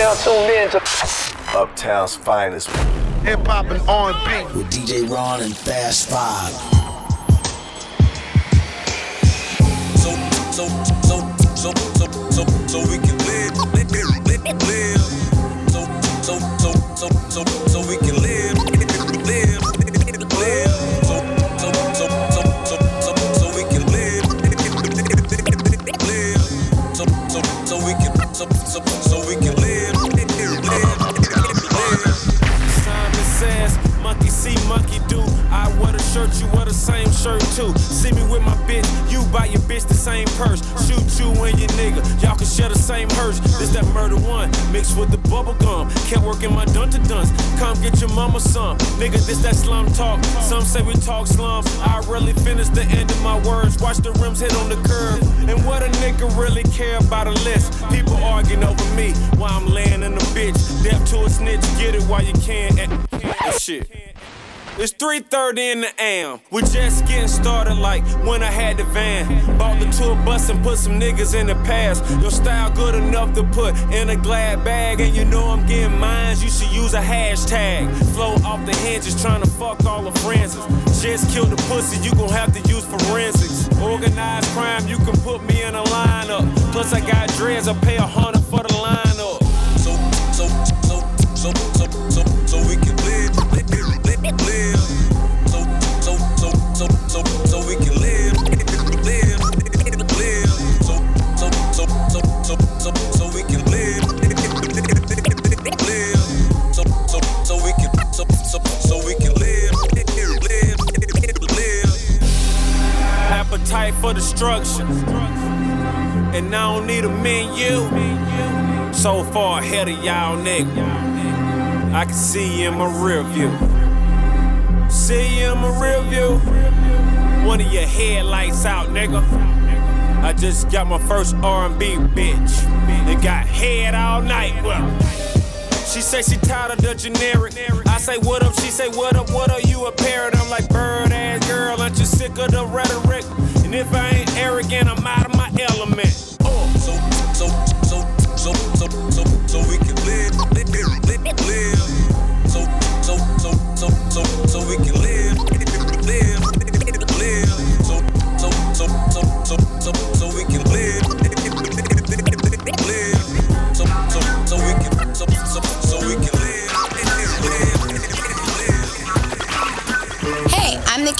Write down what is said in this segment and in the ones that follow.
now tuned in to Uptown's finest. Hip hop and R&B. With DJ Ron and Fast Five. So, so, so, so, so, so, so we can live, live, live, live. So, so, so, so, so, so we can live, shirt, you wear the same shirt too. See me with my bitch, you buy your bitch the same purse. Shoot you and your nigga, y'all can share the same hearse. This that murder one, mixed with the bubble gum. Can't work in my dun to duns. Come get your mama some. Nigga, this that slum talk. Some say we talk slums. I really finish the end of my words. Watch the rims hit on the curve. And what a nigga really care about a list. People arguing over me while I'm laying in the bitch. Death to a snitch, get it while you can. And, and shit. It's 3.30 in the AM. We just getting started like when I had the van. Bought the tour bus and put some niggas in the past. Your style good enough to put in a glad bag. And you know I'm getting mines, you should use a hashtag. Flow off the hinges trying to fuck all the friends. Just killed the pussy, you gon' have to use forensics. Organized crime, you can put me in a lineup. Plus I got dreads, I pay a hundred for the lineup. So, so, so, so for destruction. And I don't need a menu. So far ahead of y'all, nigga. I can see you in my rear view. See you in my rear view. One of your headlights out, nigga. I just got my first R&B bitch. And got head all night. Well, she say she tired of the generic. I say what up, she say what up, what are you a parrot? I'm like bird ass girl, aren't you sick of the rhetoric? And if I ain't arrogant, I'm out of my element.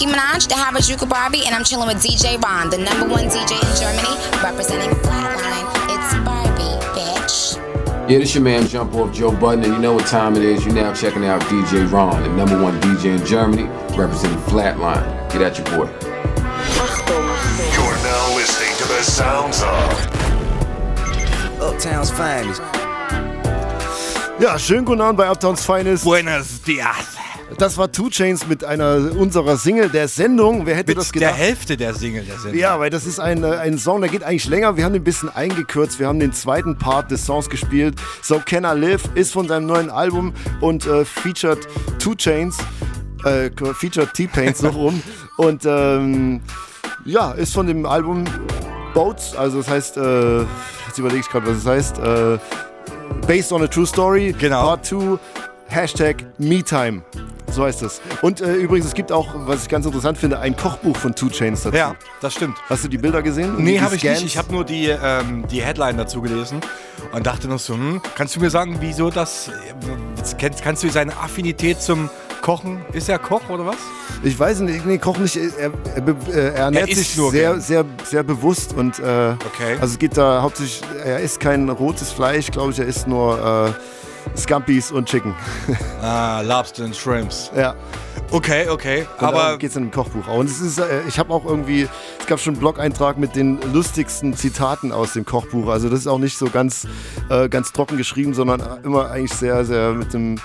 Nicki Minaj, the Harajuku Barbie, and I'm chilling with DJ Ron, the number one DJ in Germany, representing Flatline. It's Barbie, bitch. Yeah, this your man Jump Off Joe Budden, and you know what time it is. You're now checking out DJ Ron, the number one DJ in Germany, representing Flatline. Get at your boy. You're now listening to the sounds of Uptown's finest. Ja, schönen guten Abend bei Uptowns Finest. Buenos dias. Das war Two Chains mit einer unserer Single der Sendung. Wer hätte Mit das der gedacht? Hälfte der Single der Sendung. Ja, weil das ist ein, äh, ein Song, der geht eigentlich länger. Wir haben den ein bisschen eingekürzt. Wir haben den zweiten Part des Songs gespielt. So Can I Live ist von seinem neuen Album und äh, featured Two Chains, äh, featured T-Pain so rum. Und ähm, ja, ist von dem Album Boats, also das heißt, äh, jetzt überlege ich gerade, was es heißt. Äh, Based on a True Story, Genau. Part 2, Hashtag MeTime. So heißt es. Und äh, übrigens, es gibt auch, was ich ganz interessant finde, ein Kochbuch von Two Chains dazu. Ja, das stimmt. Hast du die Bilder gesehen? Nee, habe ich nicht. Ich habe nur die, ähm, die Headline dazu gelesen und dachte noch so, hm, kannst du mir sagen, wieso das, äh, kennst, kannst du seine Affinität zum Kochen, ist er Koch oder was? Ich weiß nicht, nee, Koch nicht. Er, er, be- äh, er ernährt isst sich nur sehr, gern. sehr, sehr bewusst und äh, Okay. also es geht da hauptsächlich, er isst kein rotes Fleisch, glaube ich, er isst nur äh, Scampis und Chicken. Ah, Lobster and Shrimps. ja. Okay, okay. Und Aber darum geht es in dem Kochbuch auch. Und es ist, äh, ich habe auch irgendwie, es gab schon einen Blog-Eintrag mit den lustigsten Zitaten aus dem Kochbuch. Also das ist auch nicht so ganz, äh, ganz trocken geschrieben, sondern immer eigentlich sehr, sehr mit dem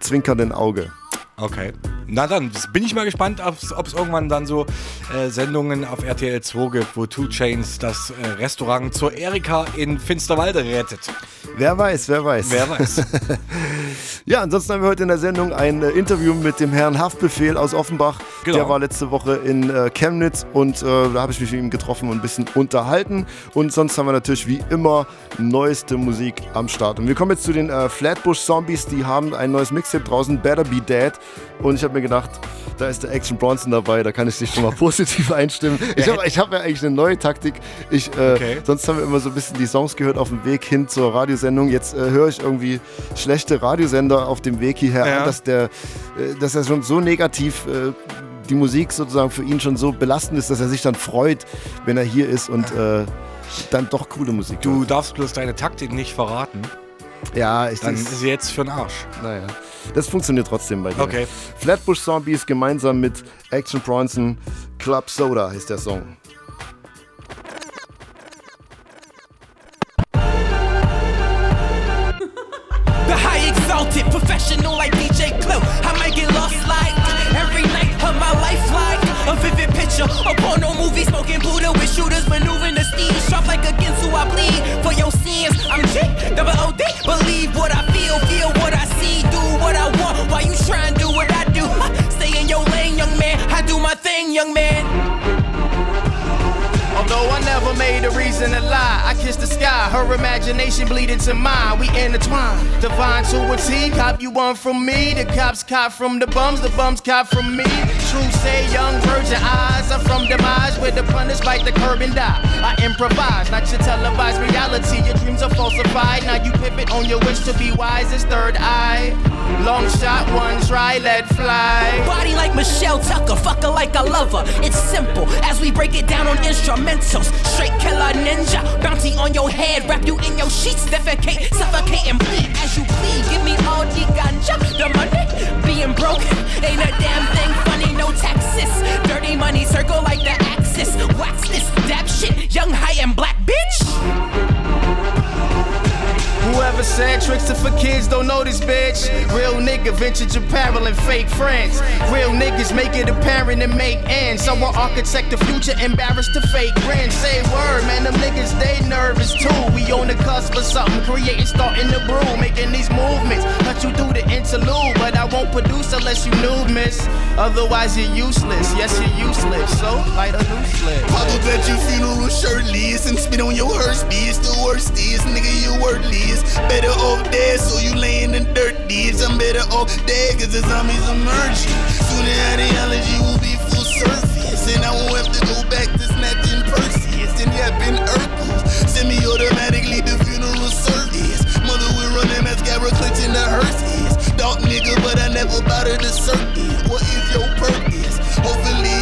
zwinkernden Auge. Okay. Na dann, bin ich mal gespannt, ob es irgendwann dann so äh, Sendungen auf RTL 2 gibt, wo Two Chains das äh, Restaurant zur Erika in Finsterwalde rettet. Wer weiß, wer weiß. Wer weiß. Ja, ansonsten haben wir heute in der Sendung ein äh, Interview mit dem Herrn Haftbefehl aus Offenbach. Genau. Der war letzte Woche in äh, Chemnitz und äh, da habe ich mich mit ihm getroffen und ein bisschen unterhalten. Und sonst haben wir natürlich wie immer neueste Musik am Start. Und wir kommen jetzt zu den äh, Flatbush Zombies. Die haben ein neues Mixtape draußen, Better Be Dead. Und ich habe mir gedacht, da ist der Action Bronson dabei, da kann ich dich schon mal positiv einstimmen. Ich habe ich hab ja eigentlich eine neue Taktik. Ich, äh, Okay. Sonst haben wir immer so ein bisschen die Songs gehört auf dem Weg hin zur Radiosendung. Jetzt äh, höre ich irgendwie schlechte Radiosender auf dem Weg hierher Ja. an, dass, der, äh, dass er schon so negativ äh, die Musik sozusagen für ihn schon so belastend ist, dass er sich dann freut, wenn er hier ist und äh, dann doch coole Musik Du hört. darfst bloß deine Taktik nicht verraten. Ja, ich Dann das, ist sie jetzt für den Arsch. naja. Das funktioniert trotzdem bei dir. Okay. Flatbush Zombies gemeinsam mit Action Bronson, Club Soda heißt der Song. Young man. Although I never made a reason to lie, I kissed the sky, her imagination bleeding to mine. We intertwine, divine to a T. Cop you one from me, the cops cop from the bums, the bums cop from me. True say, young virgin eyes are from demise, where the punters bite the curb and die. I improvise, not your televised reality. Your dreams are falsified. Now you pivot on your wish to be wise as third eye. Long shot, one try, let fly. Body like Michelle Tucker, fucker like I love her. It's simple as we break it down on instrumentals. Straight killer ninja, bounty on your head, wrap you in your sheets, defecate, suffocate and bleed as you bleed. Give me all the ganja, the money, being broke ain't a damn thing funny. No taxes, dirty money circle like the axis. Wax this dab shit, young high and black bitch. Whoever said tricks are for kids don't know this bitch. Real nigga vintage apparel and fake friends. Real niggas make it apparent and make ends. Someone architect the future, embarrassed to fake grins. Say word, man, them niggas they nervous too. We on the cusp of something, creating, starting the brew, making these movements. Cut you through the interlude, but I won't produce unless you new, miss. Otherwise you're useless. Yes, you're useless. So light a new slip. Pop up at your funeral shirtless and spit on your hearse, bitch. The worst is, nigga, you worthless. Better off dead, so you laying in dirt, bitch. I'm better off dead, cause the zombies emerging. Soon the ideology will be full surface, and I won't have to go back to snatching purses and yapping Urkels. Semi-automatically the funeral service. Mother will run them mascara clutching the hearses. Dark nigga, but I never bothered the circus. What is your purpose? Hopefully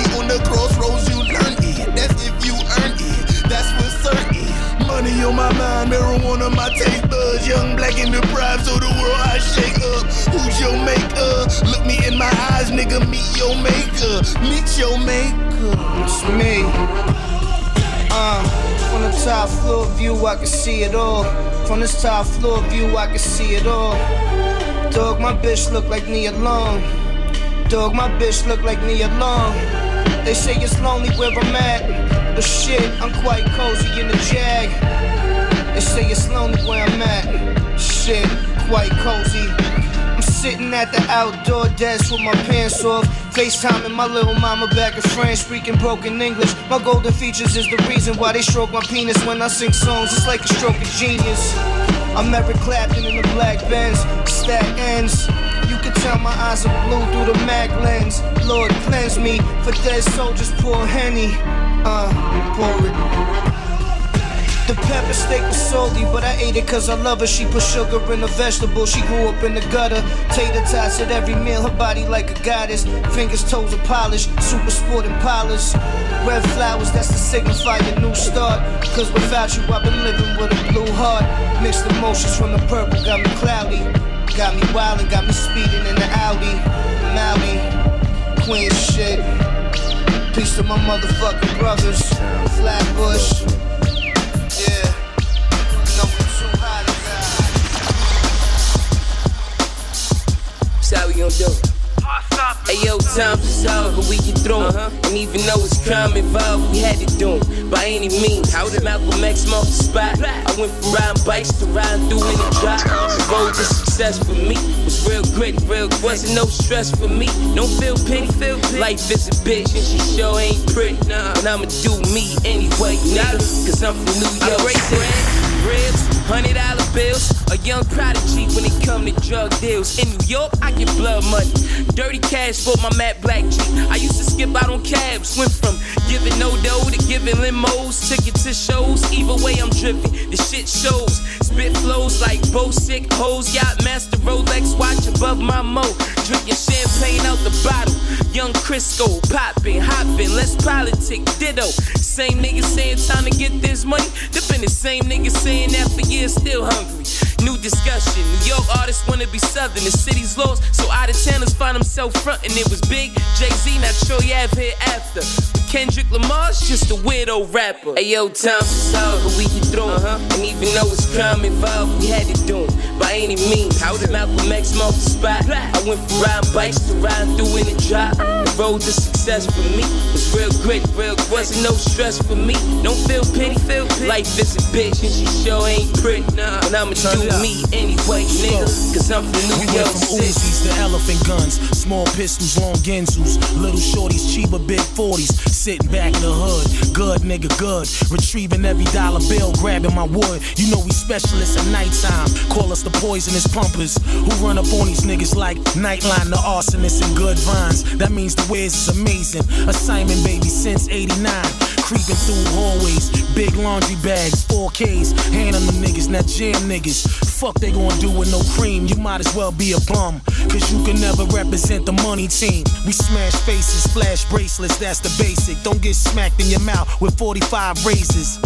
Money on my mind, marijuana my taste buds. Young, black, and deprived, so the world I shake up. Who's your maker? Look me in my eyes, nigga. Meet your maker. Meet your maker. It's me. Uh, from the top floor view, I can see it all. From this top floor view, I can see it all. Dog, my bitch look like Nia Long. Dog, my bitch look like Nia Long. They say it's lonely where I'm at. But shit, I'm quite cozy in the jag. They say it's lonely where I'm at. Shit, quite cozy. I'm sitting at the outdoor desk with my pants off. FaceTiming my little mama back in France, speaking broken English. My golden features is the reason why they stroke my penis when I sing songs. It's like a stroke of genius. I'm Eric Clapton in the black Benz, stack ends. You can tell my eyes are blue through the mag lens. Lord, cleanse me for dead soldiers, poor Henny. Uh, pour it. The pepper steak was salty, but I ate it cause I love her. She put sugar in the vegetable. She grew up in the gutter. Tater tots at every meal, her body like a goddess. Fingers, toes are polished, super sporting polish. Red flowers, that's to signify a new start. Cause without you, I've been living with a blue heart. Mixed emotions from the purple got me cloudy. Got me wild and got me speeding in the Audi. Maui, Queen shit. Peace to my motherfucking brothers. Flatbush. Yeah. Number two hottest guy. So how we gonna do it? Hey yo, times is hard, but we get through 'em. Uh-huh. And even though it's crime involved, we had to do 'em. By any means, how did Malcolm X mark the spot? I went from riding bikes to riding through any drop. The road to success for me was real gritty, real wasn't no stress for me. Don't feel pity, feel pity. Life is a bitch and she sure ain't pretty. And I'ma do me anyway, nigga. Cause I'm from New York. Ribs, hundred dollar bills, a young prodigy when it come to drug deals. In New York, I get blood money, dirty cash for my Matt Black Jeep. I used to skip out on cabs, went from giving no dough to giving limos, ticket to shows. Either way, I'm driven. The shit shows, spit flows like Bo sick hoes. Yacht master Rolex watch above my mo, drinking champagne out the bottle. Young Crisco, popping, hoppin', let's politic, ditto. Same niggas saying time to get this money. They been the same niggas saying that for years, still hungry. New discussion. New York artists wanna be southern. The city's lost, so out of towners find themselves frontin'. It was big. Jay Z, not sure you have here after. But Kendrick Lamar's just a weirdo rapper. Hey yo, is hard, but we get through 'em. Uh-huh. And even though it's crime involved, we had to do 'em. By any means, Malcolm X mark the spot? I went from riding bikes to riding through in a drop. The road to success for me was real grit, real wasn't no stress for me. Don't feel pity, feel pity. Life is a bitch and she sure ain't pretty. And I'ma do me anyway, nigga. Cause I'm from New We York went from City. Uzis to elephant guns, small pistols, long Genzus, little shorties, cheaper big 40s, sitting back in the hood. Good nigga, good. Retrieving every dollar bill, grabbing my wood. You know we specialists at nighttime. Call us the poisonous pumpers who run up on these niggas like Nightline, the arsonists, and good vines. That means the ways is amazing. Assignment baby since 89. Creeping through hallways, big laundry bags, 4Ks, hand on them niggas, not jam niggas. Fuck they gonna do with no cream, you might as well be a bum. Cause you can never represent the money team. We smash faces, flash bracelets, that's the basic. Don't get smacked in your mouth with 45 razors.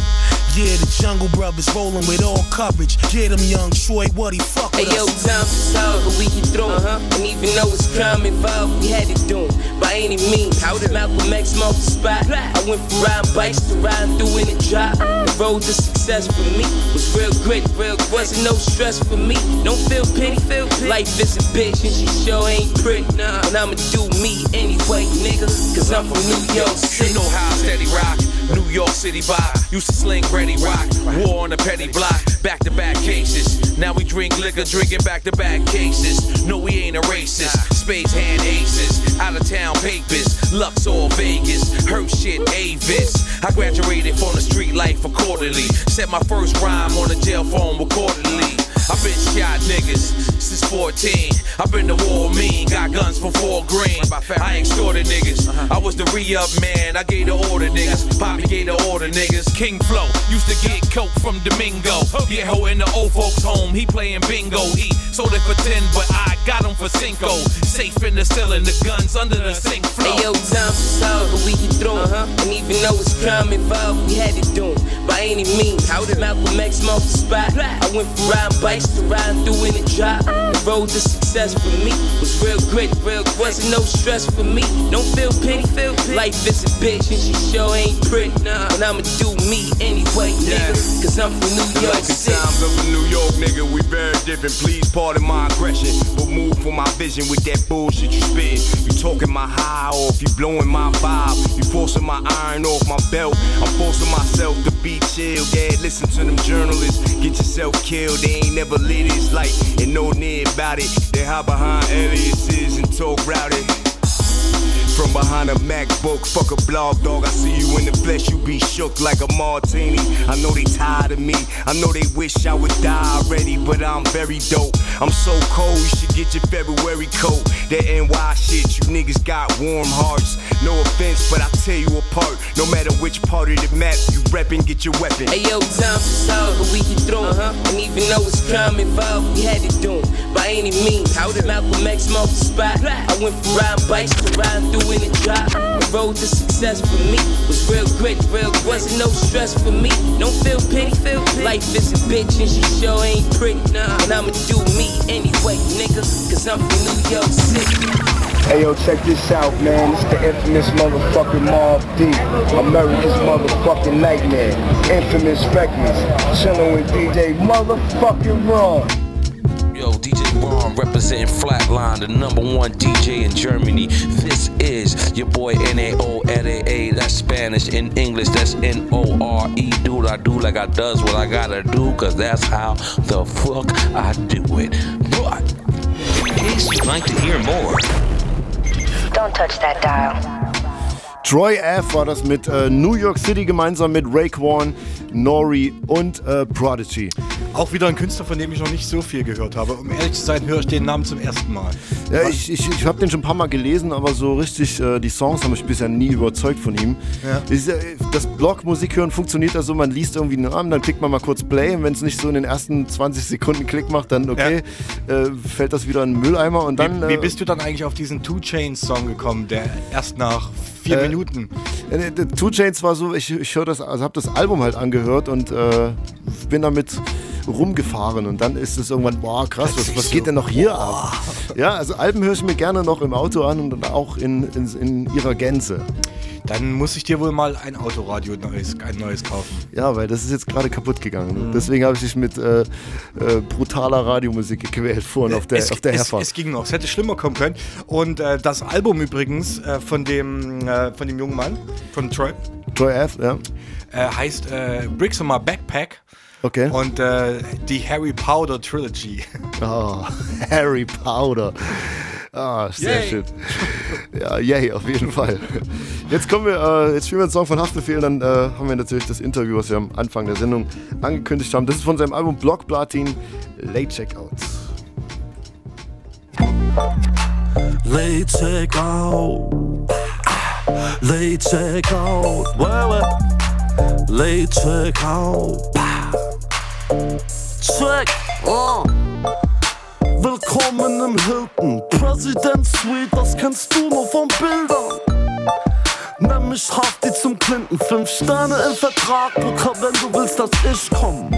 Yeah, the Jungle Brothers rolling with all coverage. Get him, young Troy, what he fuck Hey yo, us. times is hard, but we get through uh-huh. 'em. And even though it's crime involved, we had to do 'em. By any means, how did Malcolm X mark the spot? I went from riding bikes to riding through in a drop. The road to success for me was real grit, real wasn't no stress for me. Don't feel pity, feel pity. Life is a bitch and she sure ain't pretty. And I'ma do me anyway, nigga. Cause I'm from New York City. You know how I steady rock. New York City vibe. Used to sling ready rock. War on the petty block. Back to back cases. Now we drink liquor, drinking back to back cases. No, we ain't a racist. Spades hand aces. Out of town papers. Luxor, Vegas. Hurt shit, Avis. I graduated from the street life accordingly. Set my first rhyme on the jail phone accordingly. I've been shot niggas since 14. I've been to war mean, got guns for four green. I extorted niggas. I was the re-up man, I gave the order niggas. Poppy gave the order niggas. King Flow used to get coke from Domingo. Yeah, ho in the old folks home, he playing bingo. He sold it for 10, but I got him for Cinco. Safe in the ceiling, the guns under the sink floor. Hey yo, times is hard, but we get through 'em. And even though it's crime involved, we had to do 'em. By any means, how did Malcolm X mark the spot? I went from riding bikes to riding through in the drop. The road to success for me was real grit, real wasn't no stress for me. Don't feel pity, feel pity. Life is a bitch and she sure ain't pretty. And I'ma do me anyway, nigga. Cause I'm from New York City. times of a New York nigga, we very different. Please pardon my aggression, but move for my vision with that bullshit you spitting. You talking my high off, you blowing my vibe. You forcing my iron off my belt. I'm forcing myself to be chill. Dad, listen to them journalists. Get yourself killed. They ain't never lit his light and no They hide behind aliases and talk rowdy. From behind a MacBook, fuck a blog dog. I see you in the flesh, you be shook like a martini. I know they tired of me. I know they wish I would die already, but I'm very dope. I'm so cold, you should get your February coat. That NY shit, you niggas got warm hearts. No offense, but I tear you apart. No matter which part of the map you reppin', get your weapon. Hey yo, times is hard, but we get through 'em. Uh-huh. And even though it's crime involved, we had to do 'em. By any means, how did Malcolm X mark the spot? I went from riding bikes to riding through in a drop. The road to success for me was real grit, real wasn't no stress for me. Don't feel pity, feel pity. Life is a bitch and she sure ain't pretty. And I'ma do me anyway, nigga. Cause I'm from New York City. Hey yo, check this out, man. It's the infamous motherfucking Mob D. America's motherfucking nightmare. Infamous records. Chillin' with DJ motherfucking Ron. Yo, DJ Ron representing Flatline, the number one DJ in Germany. This is your boy N-A-O, that's Spanish. In English, that's N-O-R-E. Do what I do like I does what I gotta do, cause that's how the fuck I do it. But, in case you'd like to hear more, Don't touch that dial. Troy F. war das mit äh, New York City gemeinsam mit Raekwon, Nori und äh, Prodigy. Auch wieder ein Künstler, von dem ich noch nicht so viel gehört habe. Um ehrlich zu sein, höre ich den Namen zum ersten Mal. Ja, ich, ich, ich habe den schon ein paar Mal gelesen, aber so richtig, äh, die Songs haben mich bisher nie überzeugt von ihm. Ja. Das, ist ja- das Blog Musik hören funktioniert ja so, man liest irgendwie einen Namen, dann klickt man mal kurz Play und wenn es nicht so in den ersten 20 Sekunden Klick macht, dann okay, äh, fällt das wieder in den Mülleimer und dann... wie, wie äh, bist du dann eigentlich auf diesen Two Chains Song gekommen, der erst nach vier Äh, Minuten. Äh, der Two Chains war so, ich, ich höre das, also habe das Album halt angehört und äh, bin damit rumgefahren und dann ist es irgendwann, boah krass, was, was geht denn noch hier ab? Ja, also Alben höre ich mir gerne noch im Auto an und auch in, in, in ihrer Gänze. Dann muss ich dir wohl mal ein Autoradio neues, ein neues kaufen. Ja, weil das ist jetzt gerade kaputt gegangen. Und Deswegen habe ich dich mit äh, äh, brutaler Radiomusik gequält vorhin auf der, es, auf der es, Herfahrt. es ging noch, es hätte schlimmer kommen können. Und äh, das Album übrigens äh, von, dem, äh, von dem jungen Mann, von Troy, Troy F., ja. äh, heißt äh, Bricks on My Backpack. Okay. Und äh, die Harry Powder Trilogy. Oh, Harry Powder. Ah, sehr Yay. schön. Ja, yay, auf jeden Fall. Jetzt kommen wir, äh, jetzt spielen wir einen Song von Haftbefehl, dann äh, haben wir natürlich das Interview, was wir am Anfang der Sendung angekündigt haben. Das ist von seinem Album Block Platin, Late Checkout. Late check out. Late check out. Where, where? Late check out. Check. Oh. Willkommen im Hilton. President Suite, das kennst du nur von Bildern. Nenn mich Hafti zum Clinton. Fünf Sterne im Vertrag, Booker, wenn du willst, dass ich komm.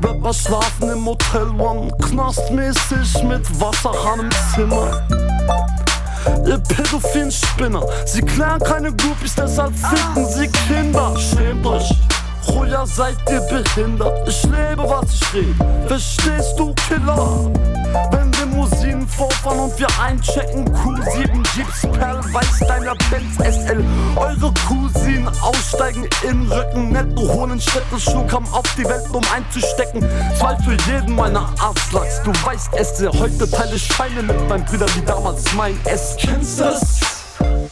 Rapper schlafen im Hotel One, knastmäßig mit Wasserhahn im Zimmer. Ihr pädophilen Spinner, sie klären keine Groupies, deshalb ficken sie Kinder. Schämt euch, Julia, seid ihr behindert? Ich lebe, was ich rede, verstehst du, Killer? Wenn Limousinen vorfahren und wir einchecken, Q7 Jeeps Perl, Weißsteiner Benz SL. Eure Cousinen aussteigen in Rücken, netto holen Städteschuh, kam auf die Welt, um einzustecken. Zwei für jeden meiner Aslaks, du weißt es, ja, heute teile ich Scheine mit meinen Brüdern wie damals mein S. Kennst das?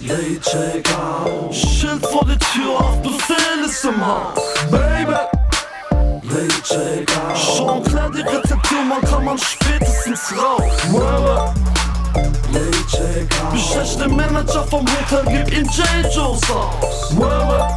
Late check out. Schild vor der Tür, auf Befehl ist im Haus. Baby. Late check out. Schon klar die Rezeption, man kann man spätestens raus. Bestech den Manager vom Hotel, gib ihm J-Joes aus. Word.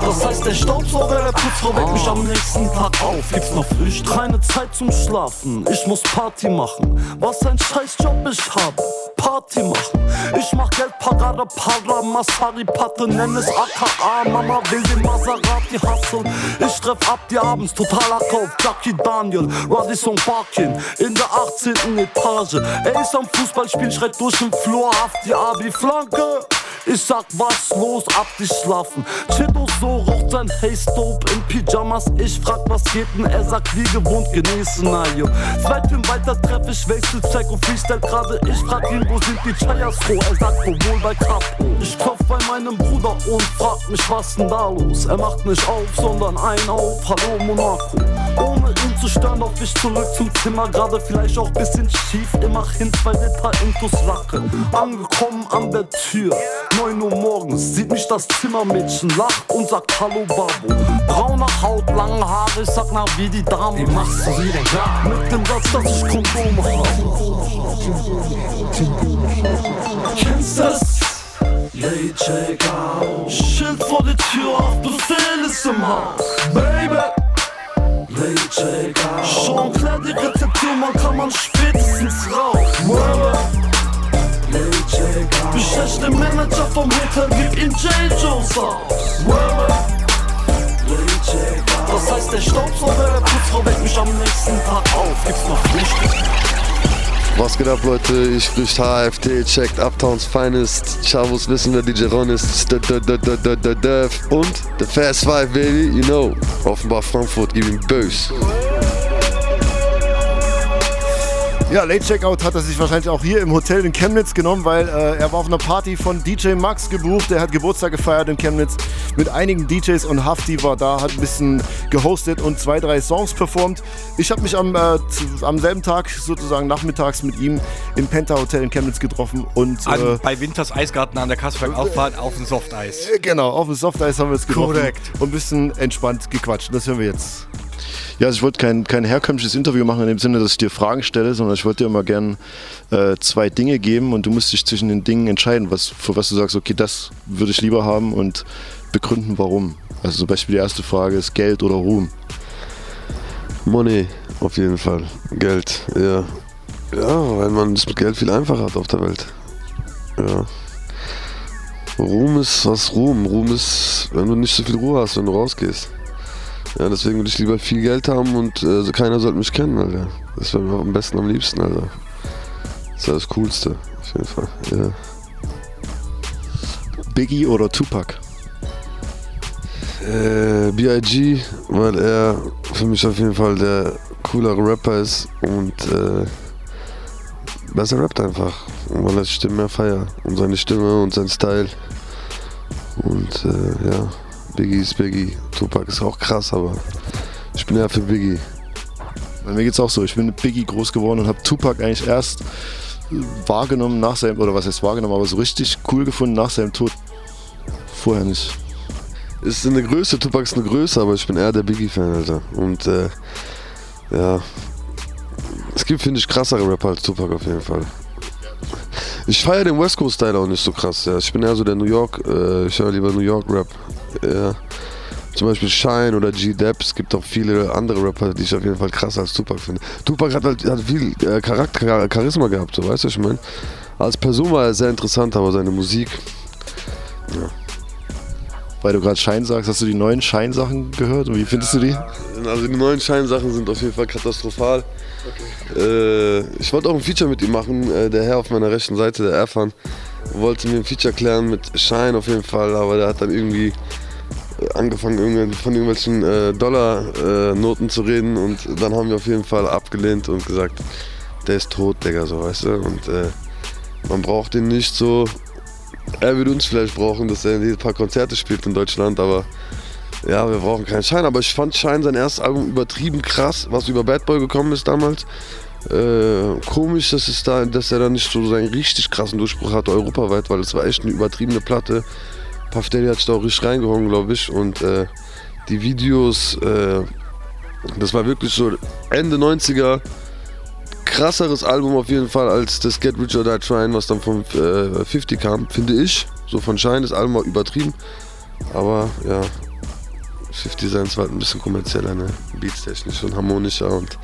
Das heißt, der Staubsauger der Putzfrau weckt mich am nächsten Tag auf. Gibt's noch Frühstück? Keine Zeit zum Schlafen. Ich muss Party machen. Was ein Scheißjob ich habe. Party machen. Ich mach Geld, Parade, Para, Masari, Patte, nenn es AKA. Mama will den Maserati hasseln. Ich treff ab die abends, totaler Kauf. Jackie Daniel, Radisson Parkin in der 18. Etage. Er ist am Fußballspielen, schreit durch den Flur, auf die Abi-Flanke. Ich sag, was los, ab die schlafen. Cheeto so rocht sein Haze Dope in Pyjamas. Ich frag, was geht denn? Er sagt, wie gewohnt, genießen, na jo. Zwei Türen weiter treff ich Wechselcheck und Freestyle gerade. Ich frag ihn, wo sind die Chayas froh? Er sagt, wohl bei Capo. Ich klopf bei meinem Bruder und frag mich, was denn da los? Er macht nicht auf, sondern ein auf. Hallo Monaco. Ohne ihn zu stören, lauf ich zurück zum Zimmer. Gerade vielleicht auch bisschen schief. Immerhin zwei Liter Intus Lacke. Angekommen an der Tür. 9 Uhr morgens sieht mich das Zimmermädchen, lacht und sagt Hallo Babu. Braune Haut, lange Haare, ich sag na wie die Dame. Wie machst du wieder da? Mit dem Satz, dass ich Kondome habe. Kennst du das? Late check out. Schild vor der Tür, auf Befehl ist im Haus. Baby. Schon klar die Rezeption, man kann man spätestens raus. Word. Late check out. Den Manager vom Hotel, gib ihm aus. Late check out. Das heißt, der Staubsauger der Putzfrau weckt mich am nächsten Tag auf. Gibt's noch Frühstück? Was geht ab, Leute? Ich spricht HFT, checkt Uptowns Finest. Chavos wissen, wer DJ Ron ist. Und The Fast Five, baby, you know. Offenbar Frankfurt, gib ihm Bös. Ja, Late Checkout hat er sich wahrscheinlich auch hier im Hotel in Chemnitz genommen, weil äh, er war auf einer Party von DJ Max gebucht. Der hat Geburtstag gefeiert in Chemnitz mit einigen DJs und Hafti war da, hat ein bisschen gehostet und zwei, drei Songs performt. Ich habe mich am, äh, am selben Tag, sozusagen nachmittags, mit ihm im Penta Hotel in Chemnitz getroffen und An, äh, bei Winters Eisgarten an der Kasperl-Auffahrt auf dem Softeis. Genau, auf dem Softeis haben wir es getroffen Korrekt. und ein bisschen entspannt gequatscht. Das hören wir jetzt. Ja, also ich wollte kein, kein herkömmliches Interview machen in dem Sinne, dass ich dir Fragen stelle, sondern ich wollte dir immer gern äh, zwei Dinge geben und du musst dich zwischen den Dingen entscheiden, was, für was du sagst, okay, das würde ich lieber haben und begründen, warum. Also zum Beispiel die erste Frage ist Geld oder Ruhm. Money, auf jeden Fall. Geld, ja. Ja, weil man es mit Geld viel einfacher hat auf der Welt. Ja. Ruhm ist was Ruhm. Ruhm ist, wenn du nicht so viel Ruhe hast, wenn du rausgehst. Ja, deswegen würde ich lieber viel Geld haben und äh, keiner sollte mich kennen, Alter. Das wäre mir am besten am liebsten, Alter. Das wäre das Coolste, auf jeden Fall. Ja. Biggie oder Tupac? Äh, B.I.G., weil er für mich auf jeden Fall der coolere Rapper ist und äh, besser rappt einfach. Und weil er die Stimme mehr feiert und seine Stimme und sein Style. Und äh, ja, Biggie ist Biggie. Tupac ist auch krass, aber ich bin eher für Biggie. Bei mir geht's auch so. Ich bin mit Biggie groß geworden und habe Tupac eigentlich erst wahrgenommen nach seinem, oder was heißt wahrgenommen, aber so richtig cool gefunden nach seinem Tod. Vorher nicht. Ist eine Größe, Tupac ist eine Größe, aber ich bin eher der Biggie-Fan, Alter. Und äh, ja, es gibt, finde ich, krassere Rapper als Tupac auf jeden Fall. Ich feiere den West Coast-Style auch nicht so krass. Ja. Ich bin eher so der New York, äh, ich höre lieber New York-Rap. Ja. Zum Beispiel Shine oder G-Dep. Es gibt auch viele andere Rapper, die ich auf jeden Fall krasser als Tupac finde. Tupac hat halt hat viel äh, Charakter, Charisma gehabt, so weißt du, was ich meine? Als Person war er sehr interessant, aber seine Musik. Ja. Weil du gerade Schein sagst, hast du die neuen Schein-Sachen gehört und wie findest du die? Also die neuen Scheinsachen sind auf jeden Fall katastrophal. Äh, ich wollte auch ein Feature mit ihm machen. Äh, der Herr auf meiner rechten Seite, der Erfan, wollte mir ein Feature klären mit Schein auf jeden Fall, aber der hat dann irgendwie äh, angefangen von irgendwelchen äh, Dollar-Noten zu reden und dann haben wir auf jeden Fall abgelehnt und gesagt, der ist tot, Digga, so weißt du. Und äh, man braucht ihn nicht so. Er würde uns vielleicht brauchen, dass er ein paar Konzerte spielt in Deutschland, aber ja, wir brauchen keinen Schein. Aber ich fand Schein sein erstes Album übertrieben krass, was über Bad Boy gekommen ist damals. Äh, komisch, dass, es da, dass er da nicht so seinen richtig krassen Durchbruch hatte europaweit, weil es war echt eine übertriebene Platte. Puff Daddy hat sich da auch richtig reingehauen, glaube ich. Und äh, die Videos, äh, das war wirklich so Ende 90er. Krasseres Album auf jeden Fall als das Get Rich or Die Trying, was dann von äh, 50 kam, finde ich. So von Schein, das Album war übertrieben. Aber ja, 50 Cent war halt ein bisschen kommerzieller, ne? Beats-technisch und harmonischer und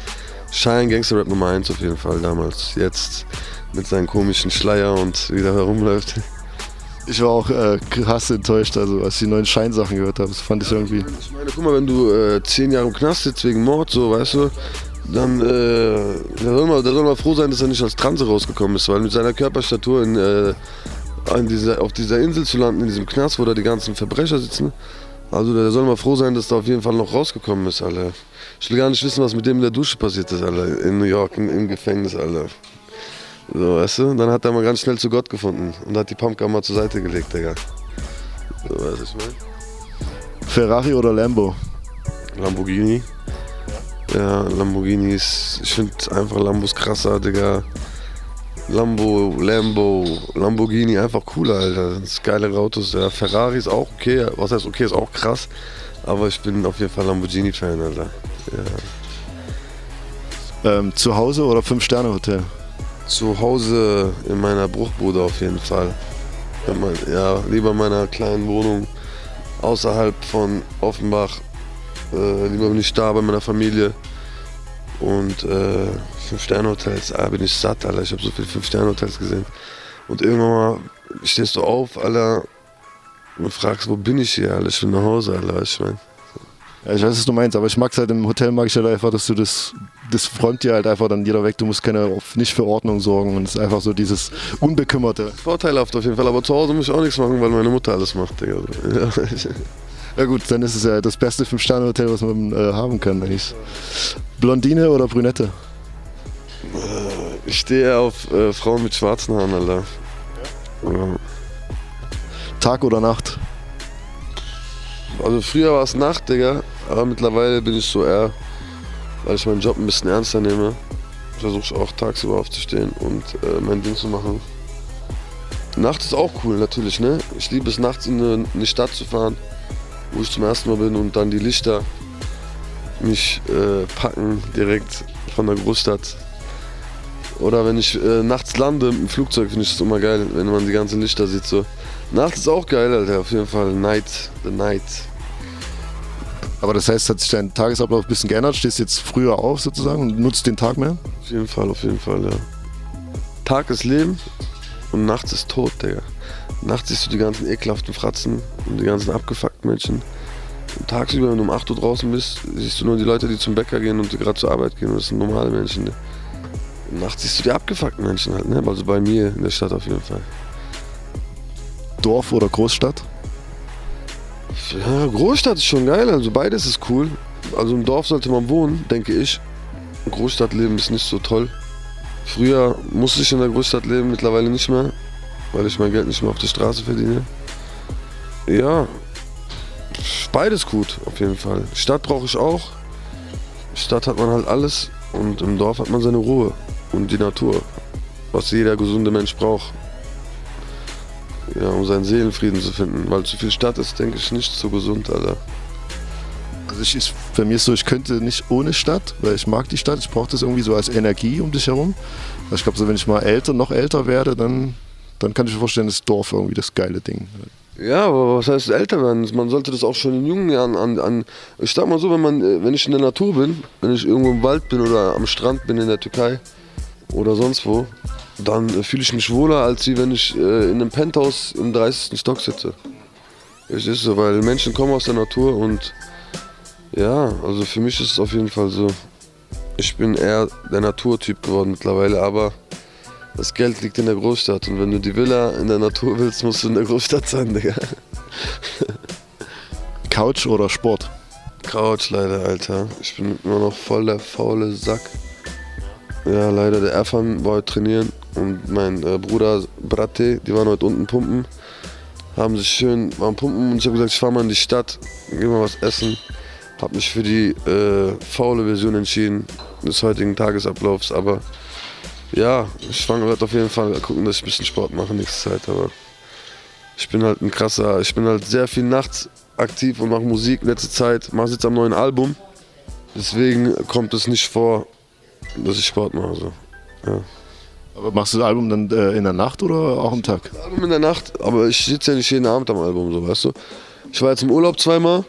Shine Gangster Rap Nummer 1 auf jeden Fall damals. Jetzt mit seinem komischen Schleier und wie der herumläuft. Ich war auch äh, krass enttäuscht, also als ich die neuen Scheinsachen gehört habe. Das fand ich irgendwie. Ich meine, guck mal, wenn du äh, zehn Jahre im Knast sitzt wegen Mord, so, weißt du, dann äh, da soll, man, da soll man froh sein, dass er nicht als Transe rausgekommen ist, weil mit seiner Körperstatur in, äh, dieser, auf dieser Insel zu landen, in diesem Knast, wo da die ganzen Verbrecher sitzen, also da soll man froh sein, dass da auf jeden Fall noch rausgekommen ist, Alter. Ich will gar nicht wissen, was mit dem in der Dusche passiert ist, Alter, in New York, im, im Gefängnis, Alter. So, weißt du, dann hat er mal ganz schnell zu Gott gefunden und hat die Pumpgun mal zur Seite gelegt, Digga. So, weißt du, ich mein? Ferrari oder Lambo? Lamborghini. Ja, Lamborghini ist. Ich finde einfach Lambos krasser, Digga. Lambo, Lambo, Lamborghini einfach cooler, Alter. Das sind geile Autos. Ja, Ferrari ist auch okay. Was heißt okay, ist auch krass. Aber ich bin auf jeden Fall Lamborghini-Fan, Alter. Ähm, zu Hause oder Fünf-Sterne-Hotel? Zu Hause in meiner Bruchbude auf jeden Fall. Ja, lieber in meiner kleinen Wohnung außerhalb von Offenbach. Äh, lieber bin ich da bei meiner Familie. Und äh, Fünf-Sterne-Hotels, ah, bin ich satt, Alter. Ich habe so viele Fünf-Sterne-Hotels gesehen. Und irgendwann mal stehst du auf, Alter, und fragst, wo bin ich hier, Alter? Ich will nach Hause, Alter, ich mein. Ja, ich weiß, was du meinst, aber ich mag es halt im Hotel, mag ich halt einfach, dass du das, das räumt dir halt einfach dann jeder weg. Du musst keine, nicht für Ordnung sorgen und es ist einfach so dieses Unbekümmerte. Vorteilhaft auf jeden Fall, aber zu Hause muss ich auch nichts machen, weil meine Mutter alles macht, Digga. Ja. Ja gut, dann ist es ja das beste Fünf-Sterne-Hotel, was man äh, haben kann eigentlich. Blondine oder Brünette? Ich stehe auf äh, Frauen mit schwarzen Haaren, Alter. Ja. Tag oder Nacht? Also früher war es Nacht, Digga, aber mittlerweile bin ich so eher, weil ich meinen Job ein bisschen ernster nehme, versuche ich auch tagsüber aufzustehen und äh, mein Ding zu machen. Nacht ist auch cool, natürlich, ne? Ich liebe es nachts in eine, in eine Stadt zu fahren, wo ich zum ersten Mal bin und dann die Lichter mich äh, packen direkt von der Großstadt. Oder wenn ich äh, nachts lande im Flugzeug, finde ich das immer geil, wenn man die ganzen Lichter sieht. So. Nachts ist auch geil, Alter, auf jeden Fall. Night, the night. Aber das heißt, hat sich dein Tagesablauf ein bisschen geändert? Stehst jetzt früher auf sozusagen und nutzt den Tag mehr? Auf jeden Fall, auf jeden Fall, ja. Tag ist Leben und nachts ist Tod, Digga. Nachts siehst du die ganzen ekelhaften Fratzen und die ganzen abgefuckten Menschen. Und tagsüber, wenn du um 8 Uhr draußen bist, siehst du nur die Leute, die zum Bäcker gehen und die gerade zur Arbeit gehen. Das sind normale Menschen. Ne? Nachts siehst du die abgefuckten Menschen halt, ne? Also bei mir in der Stadt auf jeden Fall. Dorf oder Großstadt? Ja, Großstadt ist schon geil, also beides ist cool. Also im Dorf sollte man wohnen, denke ich. Großstadtleben ist nicht so toll. Früher musste ich in der Großstadt leben, mittlerweile nicht mehr, weil ich mein Geld nicht mehr auf der Straße verdiene. Ja, beides gut, auf jeden Fall. Stadt brauche ich auch. Stadt hat man halt alles und im Dorf hat man seine Ruhe und die Natur, was jeder gesunde Mensch braucht. Ja, um seinen Seelenfrieden zu finden. Weil zu viel Stadt ist, denke ich, nicht so gesund, Alter. Also ich, ist, bei mir ist so, ich könnte nicht ohne Stadt, weil ich mag die Stadt. Ich brauche das irgendwie so als Energie um dich herum. Also ich glaube, so wenn ich mal älter, noch älter werde, dann, dann kann ich mir vorstellen, das Dorf irgendwie das geile Ding. Ja, aber was heißt älter werden? Man sollte das auch schon in jungen Jahren an. an ich sag mal so, wenn man, äh, wenn ich in der Natur bin, wenn ich irgendwo im Wald bin oder am Strand bin in der Türkei oder sonst wo, dann fühle ich mich wohler, als wie wenn ich äh, in einem Penthouse im 30. Stock sitze. Es ist so, weil Menschen kommen aus der Natur und ja, also für mich ist es auf jeden Fall so. Ich bin eher der Naturtyp geworden mittlerweile, aber das Geld liegt in der Großstadt und wenn du die Villa in der Natur willst, musst du in der Großstadt sein, Digga. Couch oder Sport? Couch leider, Alter. Ich bin immer noch voll der faule Sack. Ja, leider, der Erfan war heute trainieren und mein äh, Bruder Bratte, die waren heute unten pumpen. Haben sich schön, waren pumpen und ich habe gesagt, ich fahr mal in die Stadt, geh mal was essen. Hab mich für die äh, faule Version entschieden des heutigen Tagesablaufs, aber ja, ich fange heute auf jeden Fall gucken, dass ich ein bisschen Sport mache nächste Zeit, aber ich bin halt ein krasser, ich bin halt sehr viel nachts aktiv und mache Musik letzte Zeit, mache jetzt am neuen Album. Deswegen kommt es nicht vor, dass ich Sport mache. So. Ja. Aber machst du das Album dann äh, in der Nacht oder auch am Tag? Das Album in der Nacht, aber ich sitze ja nicht jeden Abend am Album, so weißt du. Ich war jetzt im Urlaub zweimal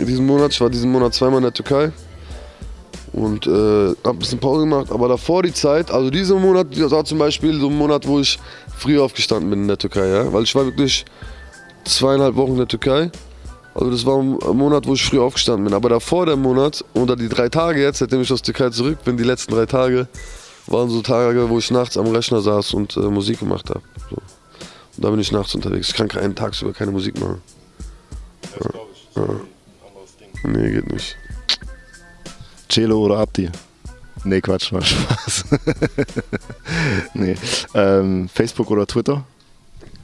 in diesem Monat, ich war diesen Monat zweimal in der Türkei und äh, hab ein bisschen Pause gemacht, aber davor die Zeit, also dieser Monat, das war zum Beispiel so ein Monat, wo ich früh aufgestanden bin in der Türkei, ja, weil ich war wirklich zweieinhalb Wochen in der Türkei. Also das war ein Monat, wo ich früh aufgestanden bin. Aber davor der Monat, oder die drei Tage jetzt, seitdem ich aus der Türkei zurück bin, die letzten drei Tage, waren so Tage, wo ich nachts am Rechner saß und äh, Musik gemacht habe. So. Und da bin ich nachts unterwegs. Ich kann keinen tagsüber keine Musik machen. Ja. Ja. Nee, geht nicht. Celo oder Abdi? Nee, Quatsch, war Spaß. nee. Ähm, Facebook oder Twitter?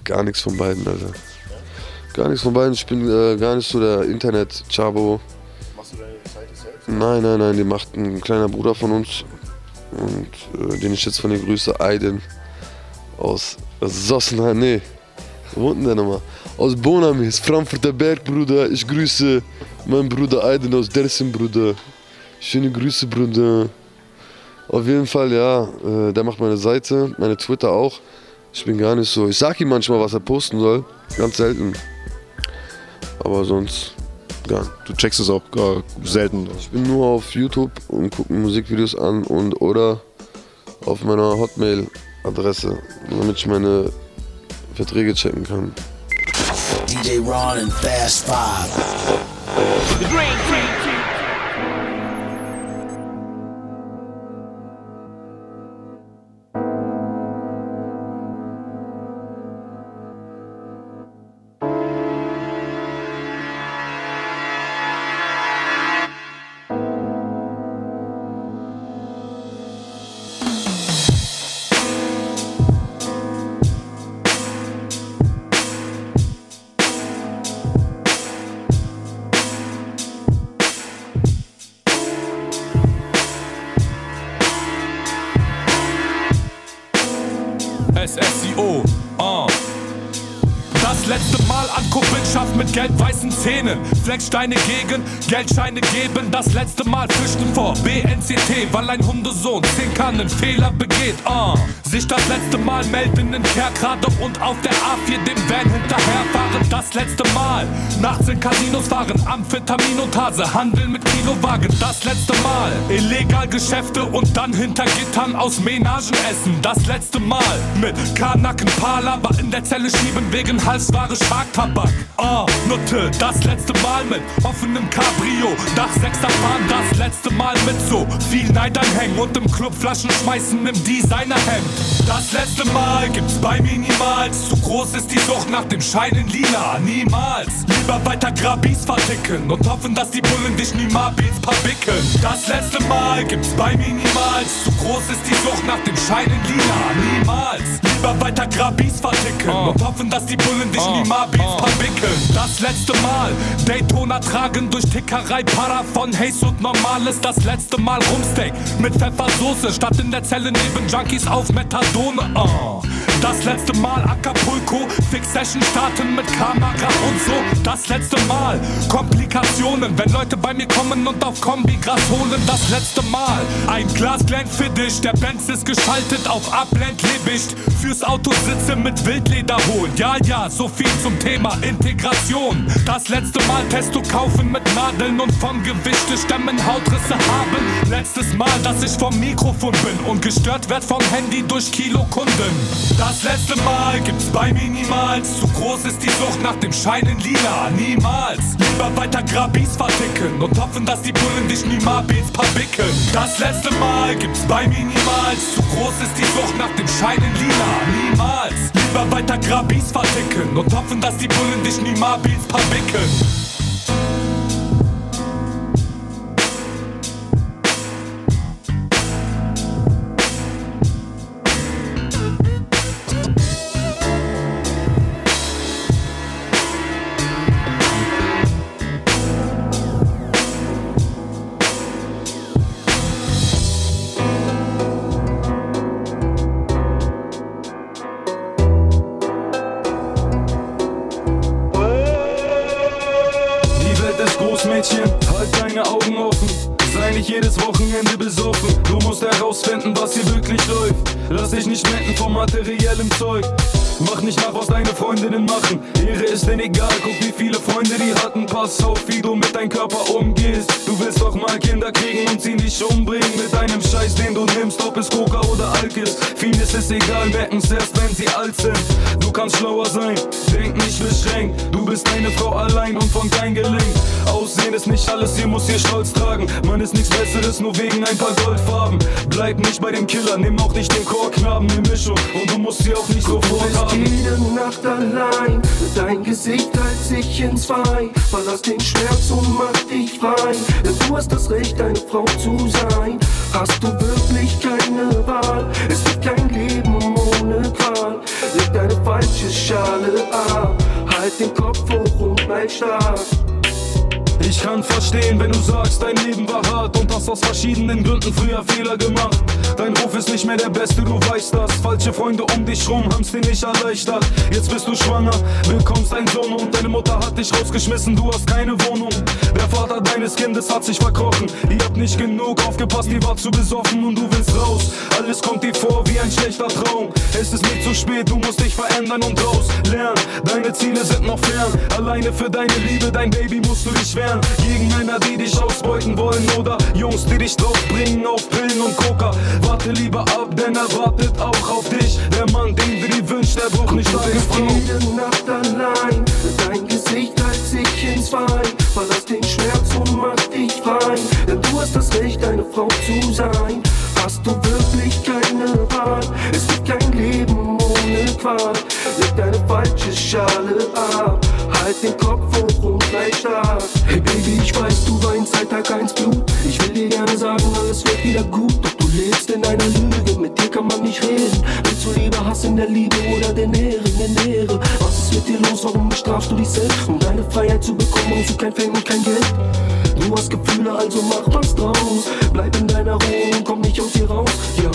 Gar nichts von beiden, Alter. Gar nichts von beiden. Ich bin äh, gar nicht so der Internet-Chabo. Machst du deine Seite selbst? Nein, nein, nein, die macht ein kleiner Bruder von uns. Und äh, den ich jetzt von den grüße, Aiden. Aus Sossenheim, nee. Wo denn der nochmal? Aus Bonamis, Frankfurter Berg, Bruder. Ich grüße meinen Bruder Aiden aus Dersim, Bruder. Schöne Grüße, Bruder. Auf jeden Fall, ja. Äh, der macht meine Seite, meine Twitter auch. Ich bin gar nicht so. Ich sag ihm manchmal, was er posten soll. Ganz selten. Aber sonst gar nicht. Du checkst es auch äh, selten. Ich bin nur auf YouTube und gucke Musikvideos an und oder auf meiner Hotmail-Adresse, damit ich meine Verträge checken kann. DJ Ron and Fast Five. SEO. Flecksteine gegen Geldscheine geben. Das letzte Mal fürchten vor BNCT, weil ein Hundesohn zehn einen Fehler begeht. Uh. Sich das letzte Mal melden in Kerkrade und auf der A4 dem Van hinterherfahren. Das letzte Mal nachts in Casinos fahren. Amphetaminothase, handeln mit Kilowagen. Das letzte Mal illegal Geschäfte und dann hinter Gittern aus Menagen essen. Das letzte Mal mit Karnacken Pala war in der Zelle schieben wegen Halsware Schlagtabak. Oh, Nutte, das letzte Mal mit offenem Cabrio. Dach Sechser fahren, das letzte Mal mit so viel Neidern hängen und im Club Flaschen schmeißen im Designerhemd. Das letzte Mal gibt's bei mir niemals. Zu groß ist die Sucht nach dem Scheinen lila. Niemals. Lieber weiter Grabis verticken und hoffen, dass die Bullen dich niemals verbicken. Das letzte Mal gibt's bei mir niemals. Zu groß ist die Sucht nach dem Scheinen lila. Niemals. Lieber weiter Grabis verticken und hoffen, dass die Bullen dich niemals verbicken. Das letzte Mal Daytona tragen durch Tickerei Para von Haze und Normales. Das letzte Mal Rumsteak mit Pfeffersoße statt in der Zelle neben Junkies auf Methadone. Uh. Das letzte Mal Acapulco, Fix Session starten mit Kamera und so. Das letzte Mal Komplikationen, wenn Leute bei mir kommen und auf Kombi Gras holen. Das letzte Mal ein Glas Fiddish, der Benz ist geschaltet auf Ablend Lebicht. Fürs Auto sitze mit Wildleder holen. Ja, ja, so viel zum Thema Integration. Das letzte Mal Testo kaufen mit Nadeln und von Gewichte Stämmen Hautrisse haben. Letztes Mal, dass ich vom Mikrofon bin und gestört werd vom Handy durch Kilo Kunden. Das letzte Mal gibt's bei mir niemals. Zu groß ist die Sucht nach dem Scheinen lila. Niemals. Lieber weiter Grabis verticken und hoffen, dass die Bullen dich niemals verbicken. Das letzte Mal gibt's bei mir niemals. Zu groß ist die Sucht nach dem Scheinen lila. Niemals. Lieber weiter Grabis verticken und hoffen, dass die Bullen dich niemals verbicken. Bleib nicht bei dem Killer, nimm auch nicht den Chorknaben, eine Mischung. Und du musst sie auch nicht sofort haben. jede Nacht allein. Dein Gesicht teilt sich in zwei. Verlass den Schmerz und mach dich frei. Du hast das Recht, eine Frau zu sein. Beste, du weißt das. Falsche Freunde um dich rum haben's dir nicht erleichtert. Jetzt bist du schwanger, bekommst einen Sohn und deine Mutter hat dich rausgeschmissen, du hast keine Wohnung. Vater deines Kindes hat sich verkrochen. Ihr habt nicht genug aufgepasst, ihr wart zu besoffen und du willst raus. Alles kommt dir vor wie ein schlechter Traum. Es ist nicht zu spät, du musst dich verändern und raus lernen. Deine Ziele sind noch fern. Alleine für deine Liebe, dein Baby musst du dich wehren. Gegen Männer, die dich ausbeuten wollen oder Jungs, die dich draufbringen auf Pillen und Coca. Warte lieber ab, denn er wartet auch auf dich. Der Mann, den du dir wünschst, der braucht nicht deine Frau. jede Nacht allein. Dein Gesicht teilt sich in zwei. Verlass den Schmerz und mach dich frei. Denn du hast das Recht, eine Frau zu sein. Hast du wirklich keine Wahl? Es gibt kein Leben ohne Qual. Leg deine falsche Schale ab. Halt den Kopf hoch und bleib stark. Hey Baby, ich weiß, du weinst seit Tag 1 Blut. Ich will dir gerne sagen, alles wird wieder gut. Doch du lebst in einer Lüge, mit dir kann man nicht reden. Willst du lieber Hass in der Liebe oder den Ehre, den Ehre? Was ist mit dir los? Warum bestrafst du dich selbst? Um deine Freiheit zu bekommen, brauchst du kein Fame und kein Geld. Du hast Gefühle, also mach was draus. Bleib in deiner Ruhe und komm nicht aus hier raus. Yo,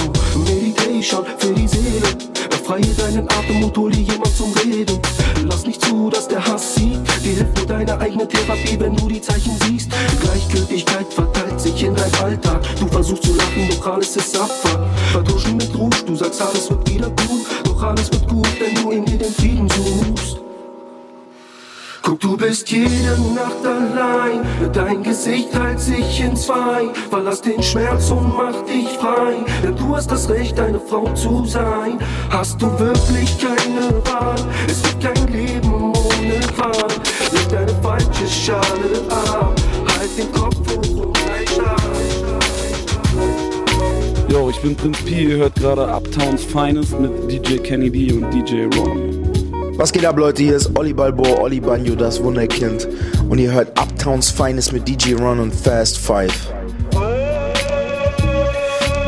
Meditation für die Seele. Befreie deinen Atem und hol dir jemand zum Reden. Lass nicht zu, dass der Hass siegt. Dir hilft nur deine eigene Therapie, wenn du die Zeichen siehst. Gleichgültigkeit verteilt sich in dein Alltag. Du versuchst zu lachen, doch alles ist Abfuck. Vertuschen mit Rouge, du sagst alles wird wieder gut. Doch alles wird gut, wenn du in dir den Frieden suchst. Guck, du bist jede Nacht allein. Dein Gesicht teilt sich in zwei. Verlass den Schmerz und mach dich frei. Denn du hast das Recht, eine Frau zu sein. Hast du wirklich keine Wahl? Es gibt kein Leben ohne Qual. Leg deine falsche Schale ab. Halt den Kopf hoch und bleib Yo, ich bin Prinz P, ihr hört gerade Uptowns Finest mit DJ Kenny D und DJ Ron. Was geht ab, Leute? Hier ist Olli Balboa, Olli Banjo, das Wunderkind. Und ihr hört Uptowns Finest mit DJ Ron und Fast Five.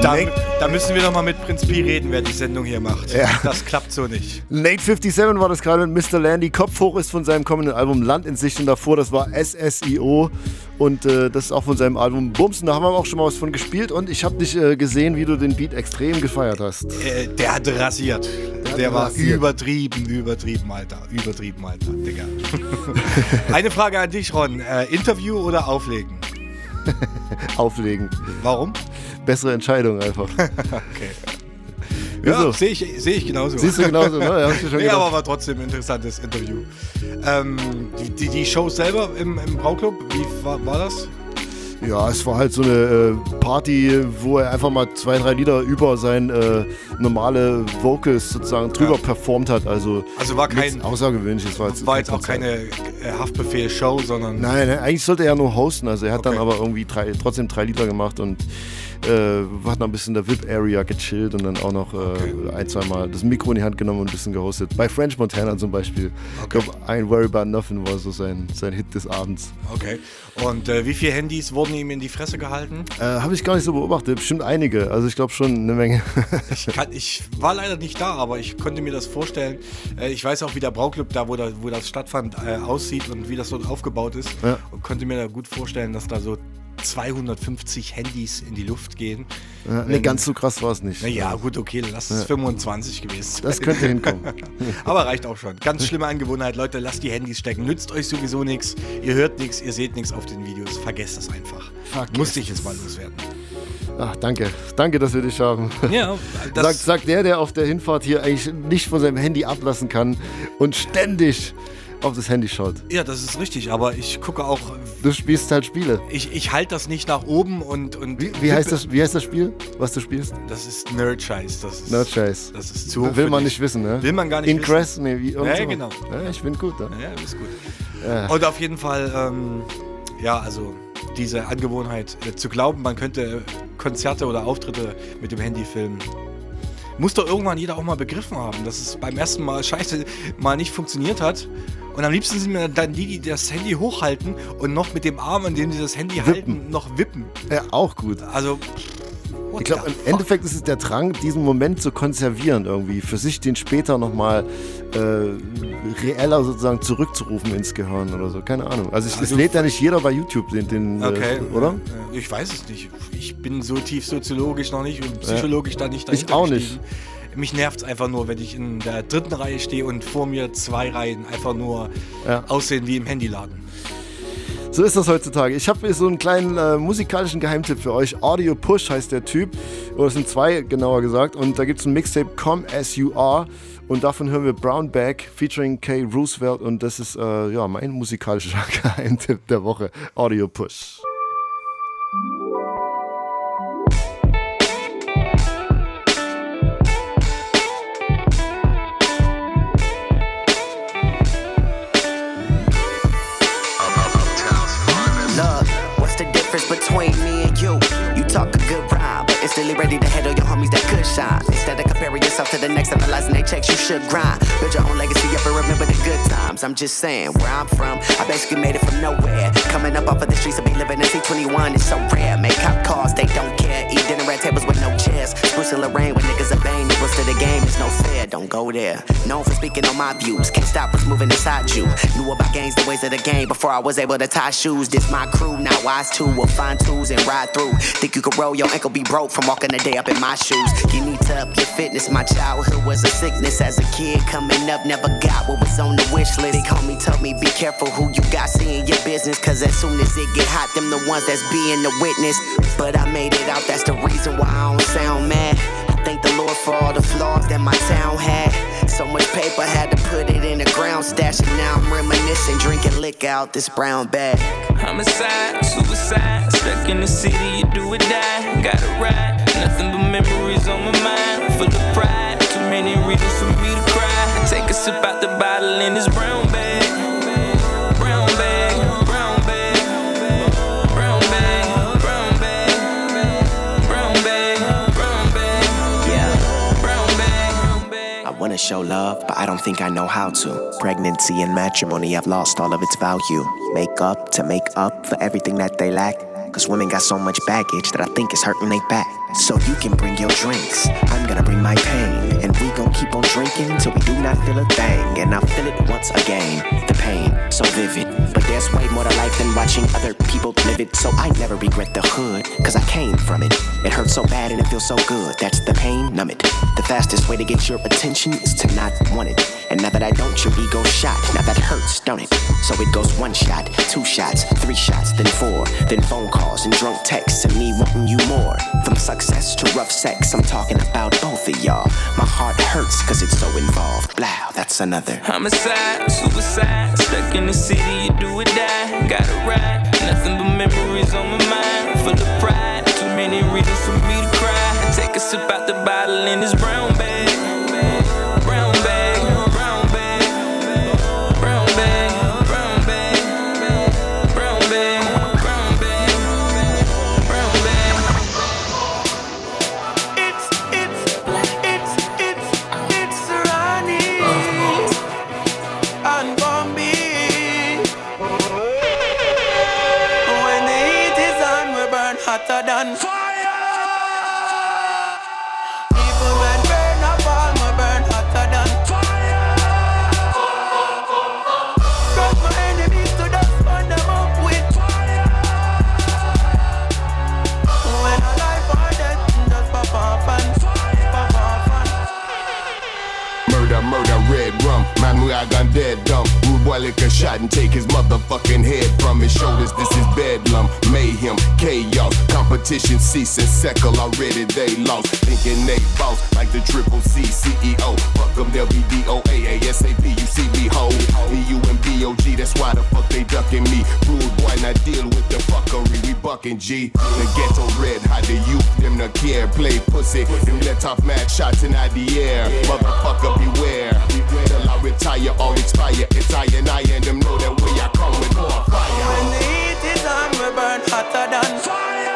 Da, da müssen wir noch mal mit Prinz Pi reden, wer die Sendung hier macht. Ja. Das klappt so nicht. Late 57 war das gerade mit Mr. Landy. Kopf hoch ist von seinem kommenden Album Land in Sicht und davor, das war SSIO. Und äh, das ist auch von seinem Album Bumsen. Da haben wir auch schon mal was von gespielt. Und ich habe dich äh, gesehen, wie du den Beat extrem gefeiert hast. Äh, der hat rasiert. Der, hat war rasiert. übertrieben, übertrieben, Alter. Übertrieben, Alter, Digga. Eine Frage an dich, Ron. Äh, Interview oder auflegen? Auflegen. Warum? Bessere Entscheidung einfach. okay. Ja, sehe ich, seh ich genauso. Siehst du genauso, ne? Ja, nee, gedacht. aber war trotzdem ein interessantes Interview. Ähm, die, die, die Show selber im, im Brauclub, wie war, war das? Ja, es war halt so eine äh, Party, wo er einfach mal zwei, drei Lieder über sein äh, normale Vocals sozusagen drüber performt hat. Also, Also war kein- Außergewöhnliches. War jetzt, War jetzt auch keine äh, Haftbefehl-Show, sondern. Nein, eigentlich sollte er ja nur hosten. Also er hat dann Okay. aber irgendwie drei, trotzdem drei Lieder gemacht und äh, hat noch ein bisschen in der VIP-Area gechillt und dann auch noch äh, ein, zwei Mal das Mikro in die Hand genommen und ein bisschen gehostet. Bei French Montana zum Beispiel. Ich glaube, ein Worry About Nothing war so sein, sein Hit des Abends. Okay. Und äh, wie viele Handys wurden ihm in die Fresse gehalten? Äh, Habe ich gar nicht so beobachtet. Bestimmt einige. Also ich glaube schon eine Menge. Ich, kann, ich war leider nicht da, aber ich konnte mir das vorstellen. Äh, ich weiß auch, wie der Brauclub da, wo, da, wo das stattfand, äh, aussieht und wie das dort aufgebaut ist. Ja. Und konnte mir da gut vorstellen, dass da so 250 Handys in die Luft gehen. Ja, nee, Wenn- ganz so krass war es nicht. Naja, gut, okay, dann lass es Ja. 25 gewesen sein. Das könnte hinkommen. Aber reicht auch schon. Ganz schlimme Angewohnheit, Leute, lasst die Handys stecken. Nützt euch sowieso nichts. Ihr hört nichts, ihr seht nichts auf den Videos. Vergesst das einfach. Vergesst Musste ich jetzt mal loswerden. Ach, danke. Danke, dass wir dich haben. Ja, das- sagt, sagt der, der auf der Hinfahrt hier eigentlich nicht von seinem Handy ablassen kann und ständig auf das Handy schaut. Ja, das ist richtig, aber ich gucke auch. Du spielst halt Spiele. Ich, ich halte das nicht nach oben und. und Wie, wie, heißt das, wie heißt das Spiel, was du spielst? Das ist Nerd-Scheiß. Das ist, Nerd-Scheiß. Das ist zu Will man nicht wissen, ne? Will man gar nicht Ingress, wissen. nee, wie irgend Ja, sowas. genau. Ja, ich bin gut, ne? Ja, du bist gut. Ja. Und auf jeden Fall, ähm, ja, also diese Angewohnheit äh, zu glauben, man könnte Konzerte oder Auftritte mit dem Handy filmen. Muss doch irgendwann jeder auch mal begriffen haben, dass es beim ersten Mal scheiße mal nicht funktioniert hat. Und am liebsten sind mir dann die, die das Handy hochhalten und noch mit dem Arm, in dem sie das Handy halten, noch wippen. Ja, auch gut. Also, Ich glaube, im Endeffekt ist es der Drang, diesen Moment zu konservieren irgendwie, für sich den später nochmal äh, reeller sozusagen zurückzurufen ins Gehirn oder so. Keine Ahnung. Also, es, Also- es lädt ja nicht jeder bei YouTube, den, den Okay. äh, oder? Äh, Ich weiß es nicht. Ich bin so tief soziologisch noch nicht und psychologisch da nicht Ich auch gestiegen. Mich nervt es einfach nur, wenn ich in der dritten Reihe stehe und vor mir zwei Reihen einfach nur Ja. aussehen wie im Handyladen. So ist das heutzutage. Ich habe hier so einen kleinen äh, musikalischen Geheimtipp für euch. Audio Push heißt der Typ. Oder es sind zwei, genauer gesagt. Und da gibt es ein Mixtape Come As You Are. Und davon hören wir Brown Bag featuring Kay Roosevelt. Und das ist äh, ja mein musikalischer Geheimtipp der Woche. Audio Push. Rhyme, ready to handle your homies that could shine. Instead of comparing yourself to the next, analyzing they checks, you should grind. Build your own legacy up and remember the good times. I'm just saying, where I'm from, I basically made it from nowhere. Coming up off of the streets, I be living in C21, it's so rare. Make the game, it's no fair. Don't go there. Known for speaking on my views, can't stop what's moving inside you. Knew about games, the ways of the game before I was able to tie shoes. This my crew, not wise too. We'll find tools and ride through. Think you could roll, your ankle be broke from walking the day up in my shoes. You need to up your fitness. My childhood was a sickness as a kid. Coming up, never got what was on the wish list. They called me, told me, be careful who you got seeing your business. Cause as soon as it get hot, them the ones that's being the witness. But I made it out, that's the reason why I don't sound mad. For all the flaws that my town had. So much paper, had to put it in the ground stash. Now I'm reminiscing, drinking liquor out this brown bag. Homicide, suicide, stuck in the city, you do or die. Gotta ride, nothing but memories on my mind. Full of pride, too many reasons for me to cry. Take a sip out the bottle in this brown bag. I wanna show love, but I don't think I know how to. Pregnancy and matrimony have lost all of its value. Make up to make up for everything that they lack. Cause women got so much baggage that I think it's hurting they back. So you can bring your drinks, I'm gonna bring my pain. And we gon' keep on drinking till we do not feel a thing. And I'll feel it once again. So vivid. But there's way more to life than watching other people live it. So I never regret the hood, cause I came from it. It hurts so bad and it feels so good. That's the pain, numb it. The fastest way to get your attention is to not want it. And now that I don't, your ego shot. Now that hurts, don't it? So it goes one shot, two shots, three shots, then four, then phone calls and drunk texts and me wanting you more. From success to rough sex, I'm talking about both of y'all. My heart hurts cause it's so involved. Blah, that's another. Homicide, suicide, stuck in the city, you do or die. Gotta ride, nothing but memories on my mind. Full of pride, too many reasons for me to cry. Take a sip out the bottle in this brown bag. A shot and take his motherfucking head from his shoulders. This is bedlam, mayhem, chaos. Competition ceasing, seckle already they lost. Thinking they boss like the triple C CEO. Fuck them, they'll be DOA, ASAP. You see me hold. EU and that's why the fuck they ducking me. Rude boy, not deal with the fuckery. We bucking G. The ghetto red, hot the youth, them the care. Play pussy, them let off mad shots in the air. Motherfucker, beware. Till I retire or expire. It's I and I and them know that way I come with more fire. We burn hotter than fire.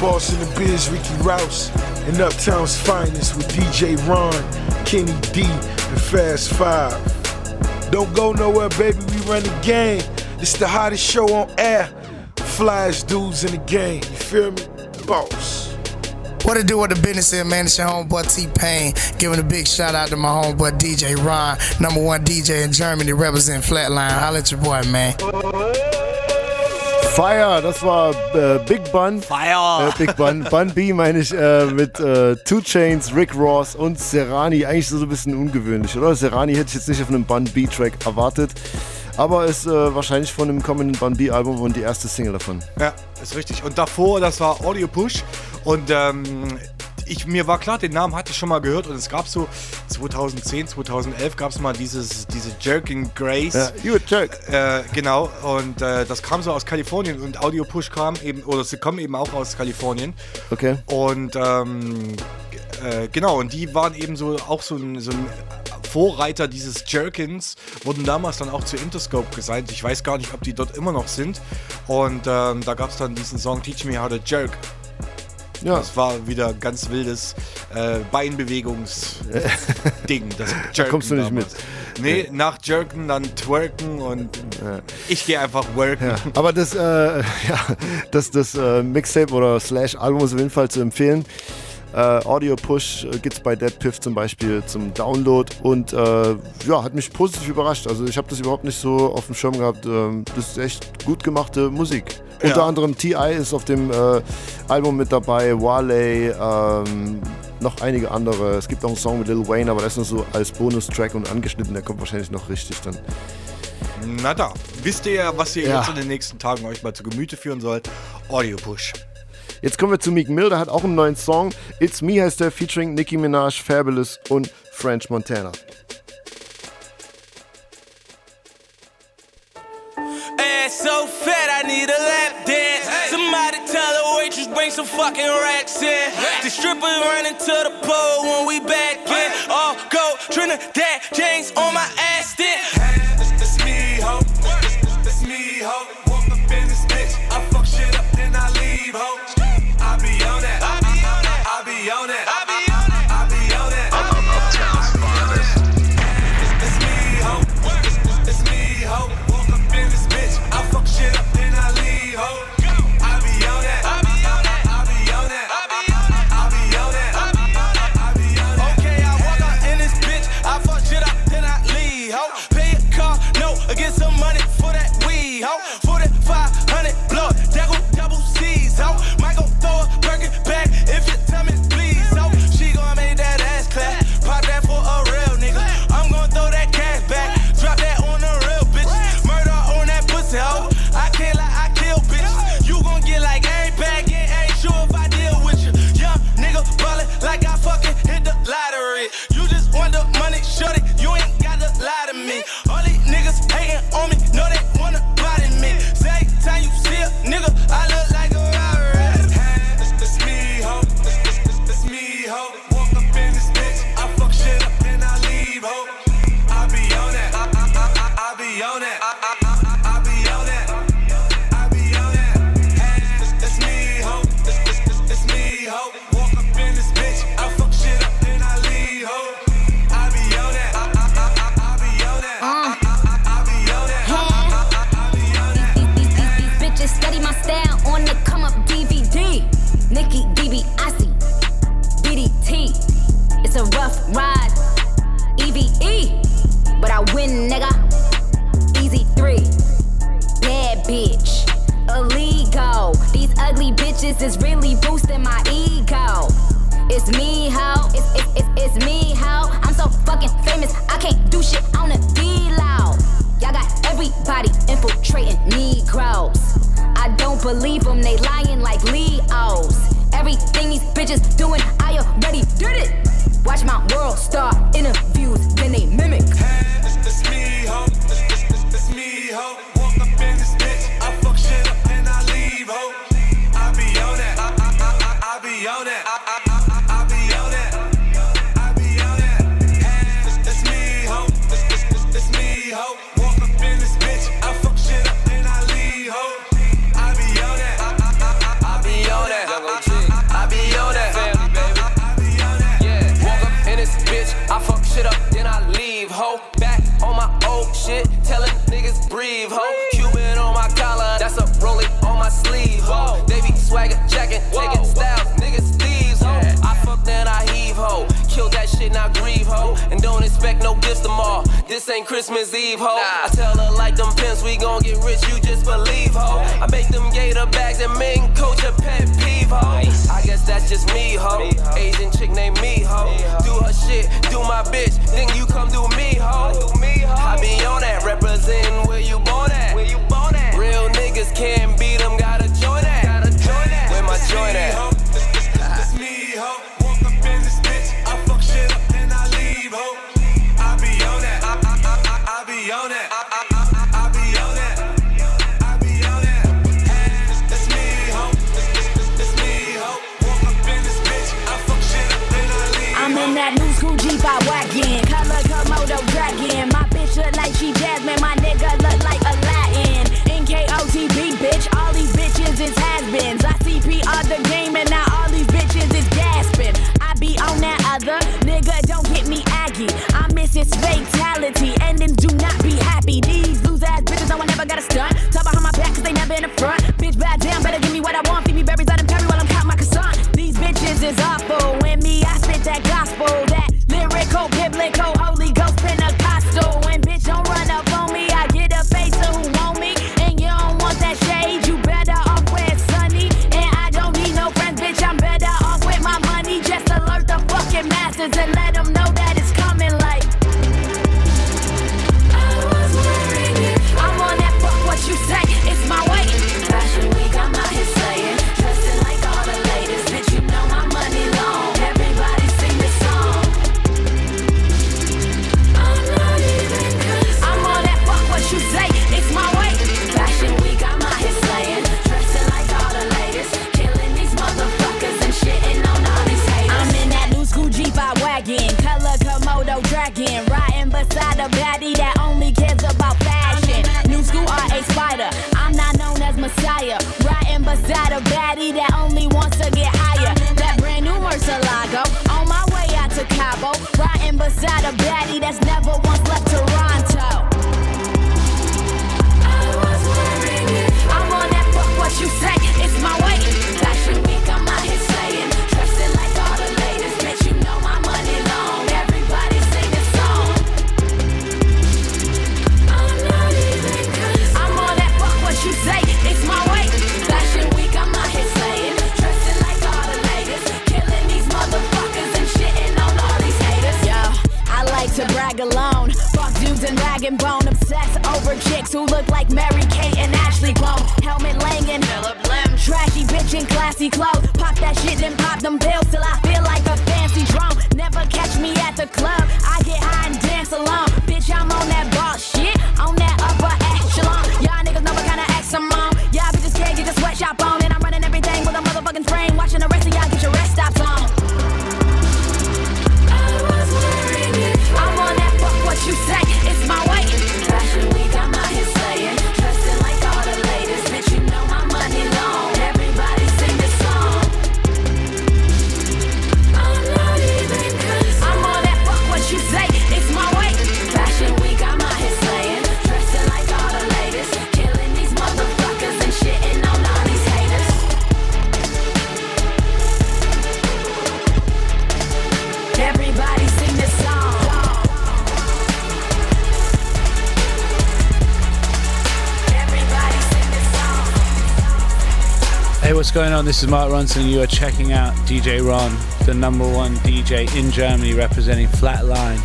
Boss in the biz, Ricky Rouse, and Uptown's finest with DJ Ron, Kenny D, and Fast Five. Don't go nowhere, baby. We run the game. It's the hottest show on air. Flyest dudes in the game. You feel me? Boss. What to do with the business here, man? It's your homeboy T Pain. Giving a big shout out to my homeboy DJ Ron, number one DJ in Germany, represent Flatline. Holla at your boy, man. Fire, das war äh, Big Bun. Fire. Äh, Big Bun. Bun B meine ich äh, mit äh, Two Chains, Rick Ross und Serrani. Eigentlich so ein bisschen ungewöhnlich, oder? Serrani hätte ich jetzt nicht auf einem Bun B-Track erwartet. Aber ist äh, wahrscheinlich von einem kommenden Bun B-Album und die erste Single davon. Ja, ist richtig. Und davor, das war Audio Push. Und ähm, ich, mir war klar, den Namen hatte ich schon mal gehört. Und es gab so 2010, 2011 gab es mal dieses, diese Jerking Grace. Ja, you jerk. Äh, genau. Und äh, das kam so aus Kalifornien. Und Audio Push kam eben, oder sie kommen eben auch aus Kalifornien. Okay. Und ähm, äh, genau, und die waren eben so auch so ein, so ein Vorreiter dieses Jerkins, wurden damals dann auch zu Interscope gesigned. Ich weiß gar nicht, ob die dort immer noch sind. Und ähm, da gab es dann diesen Song Teach Me How to Jerk. Ja. Das war wieder ganz wildes äh, Beinbewegungs-Ding. Das Da kommst du nicht damals. Nee, nach Jerken dann Twerken und ich gehe einfach worken. Ja, aber das, äh, ja, das, das äh, Mixtape oder Slash Album ist auf jeden Fall zu empfehlen. Äh, Audio Push äh, gibt es bei Dead Piff zum Beispiel zum Download und äh, ja, hat mich positiv überrascht. Also ich habe das überhaupt nicht so auf dem Schirm gehabt. Ähm, das ist echt gut gemachte Musik. Ja. Unter anderem T.I. ist auf dem äh, Album mit dabei, Wale, ähm, noch einige andere. Es gibt auch einen Song mit Lil Wayne, aber das ist nur so als Bonustrack und angeschnitten. Der kommt wahrscheinlich noch richtig dann. Na da, wisst ihr ja, was ihr Ja. jetzt in den nächsten Tagen euch mal zu Gemüte führen sollt? Audio Push. Jetzt kommen wir zu Meek Mill, der hat auch einen neuen Song. It's Me heißt der, featuring Nicki Minaj, Fabulous und French Montana. Ass so fat, I need a lap dance. Somebody tell the waitress bring some fucking racks in. The strippers running to the pole when we back in. All go Trinidad James on my ass then. cause it's really boosting my ego. It's me, ho. It's, it's, it's, it's me, ho. I'm so fucking famous, I can't do shit on the loud. Y'all got everybody infiltrating Negroes. I don't believe them, they lying like Leos. Everything these bitches doing, I already did it. Watch my world star This ain't Christmas Eve, ho. I tell her like them pimps, we gon' get rich, you just believe, ho. I make them gator bags and men coach a pet peeve, ho. I guess that's just me, ho. Asian chick named me, ho. Do her shit, do my bitch, then you come do me, ho. I be on that, representin' where you born at. Real niggas can't beat them, gotta join that. Where my joint at? keep our wagon. Color Komodo dragon. inside a baddie that's never once and bone. Obsessed over chicks who look like Mary Kate and Ashley Clone. Helmet langin', Philip Lim. Trashy bitch in classy clothes. Pop that shit, and pop them pills till I Hey, what's going on? This is Mark Ronson. You are checking out DJ Ron, the number one DJ in Germany representing Flatline.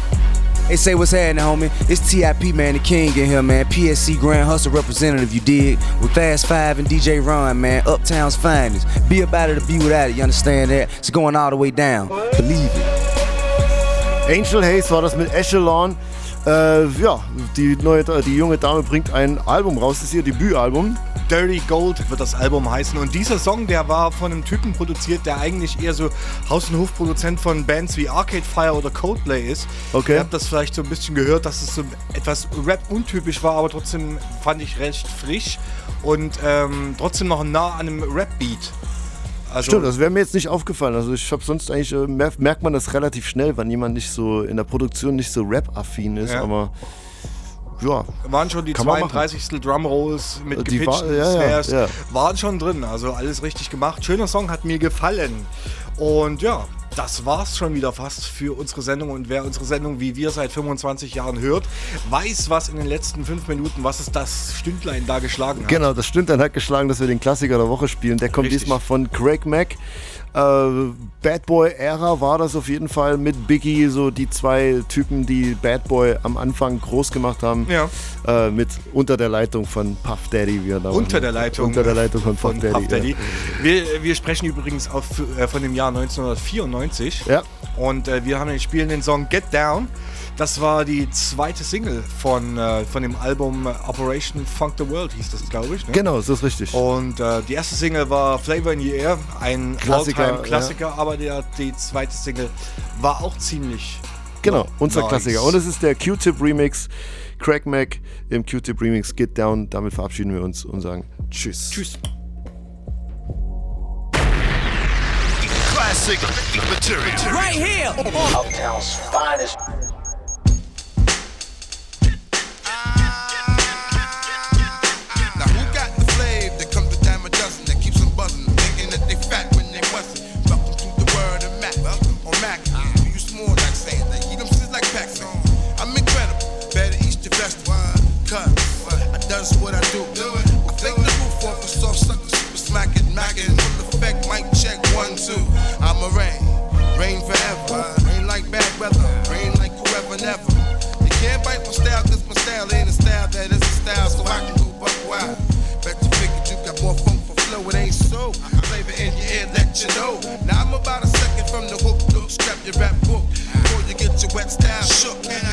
Hey, say what's happening, homie. It's TIP, man, the king in here, man. PSC Grand Hustle representative, you dig? With Fast Five and DJ Ron, man. Uptown's finest. Be about it or be without it, you understand that? It's going all the way down. Believe it. Angel Hayes war das mit Echelon. Äh, ja, die, neue, die junge Dame bringt ein Album raus, das ist ihr Debütalbum. Dirty Gold wird das Album heißen. Und dieser Song, der war von einem Typen produziert, der eigentlich eher so Haus- und Hofproduzent von Bands wie Arcade Fire oder Coldplay ist. Okay. Ihr habt das vielleicht so ein bisschen gehört, dass es so etwas Rap-untypisch war, aber trotzdem fand ich recht frisch und ähm, trotzdem noch nah an einem Rap-Beat. Also, Stimmt, das wäre mir jetzt nicht aufgefallen. Also ich habe sonst eigentlich, äh, mer- merkt man das relativ schnell, wenn jemand nicht so in der Produktion nicht so Rap-affin ist, Ja. aber ja. waren schon die Kann man machen. 32. Drumrolls mit Die gepitchten war- ja, ja, Snares, ja. waren schon drin. Also alles richtig gemacht. Schöner Song, hat mir gefallen. Und ja, das war's schon wieder fast für unsere Sendung. Und wer unsere Sendung, wie wir seit 25 Jahren hört, weiß, was in den letzten fünf Minuten, was ist das Stündlein da geschlagen hat. Genau, das. Dann hat geschlagen, dass wir den Klassiker der Woche spielen. Der kommt Richtig. diesmal von Craig Mack. Äh, Bad Boy Ära war das auf jeden Fall mit Biggie, so die zwei Typen, die Bad Boy am Anfang groß gemacht haben. Ja. Äh, mit unter der Leitung von Puff Daddy, wie er da Unter der Leitung, Unter der Leitung von, von Puff Daddy. Puff Daddy. Wir, wir sprechen übrigens auf, äh, von dem Jahr 1994. Ja. Und äh, wir haben den spielen den Song Get Down. Das war die zweite Single von, äh, von dem Album Operation Funk the World, hieß das, glaube ich. Ne? Genau, das ist richtig. Und äh, die erste Single war Flavor in the Air, ein Klassiker, All-Time-Klassiker, aber der, die zweite Single war auch ziemlich. Genau, unser nice. Klassiker. Und es ist der Q-Tip Remix. Craig Mack im Q-Tip Remix Get Down. Damit verabschieden wir uns und sagen Tschüss. Tschüss. Classic material. Right here. Uptown's finest. Style ain't a style that is a style, so I can go buck wild. Bet you figured you got more funk for flow, it ain't so. Flavor in your ear, let you know. Now I'm about a second from the hook, look, scrap your rap book. Before you get your wet style shook. Can I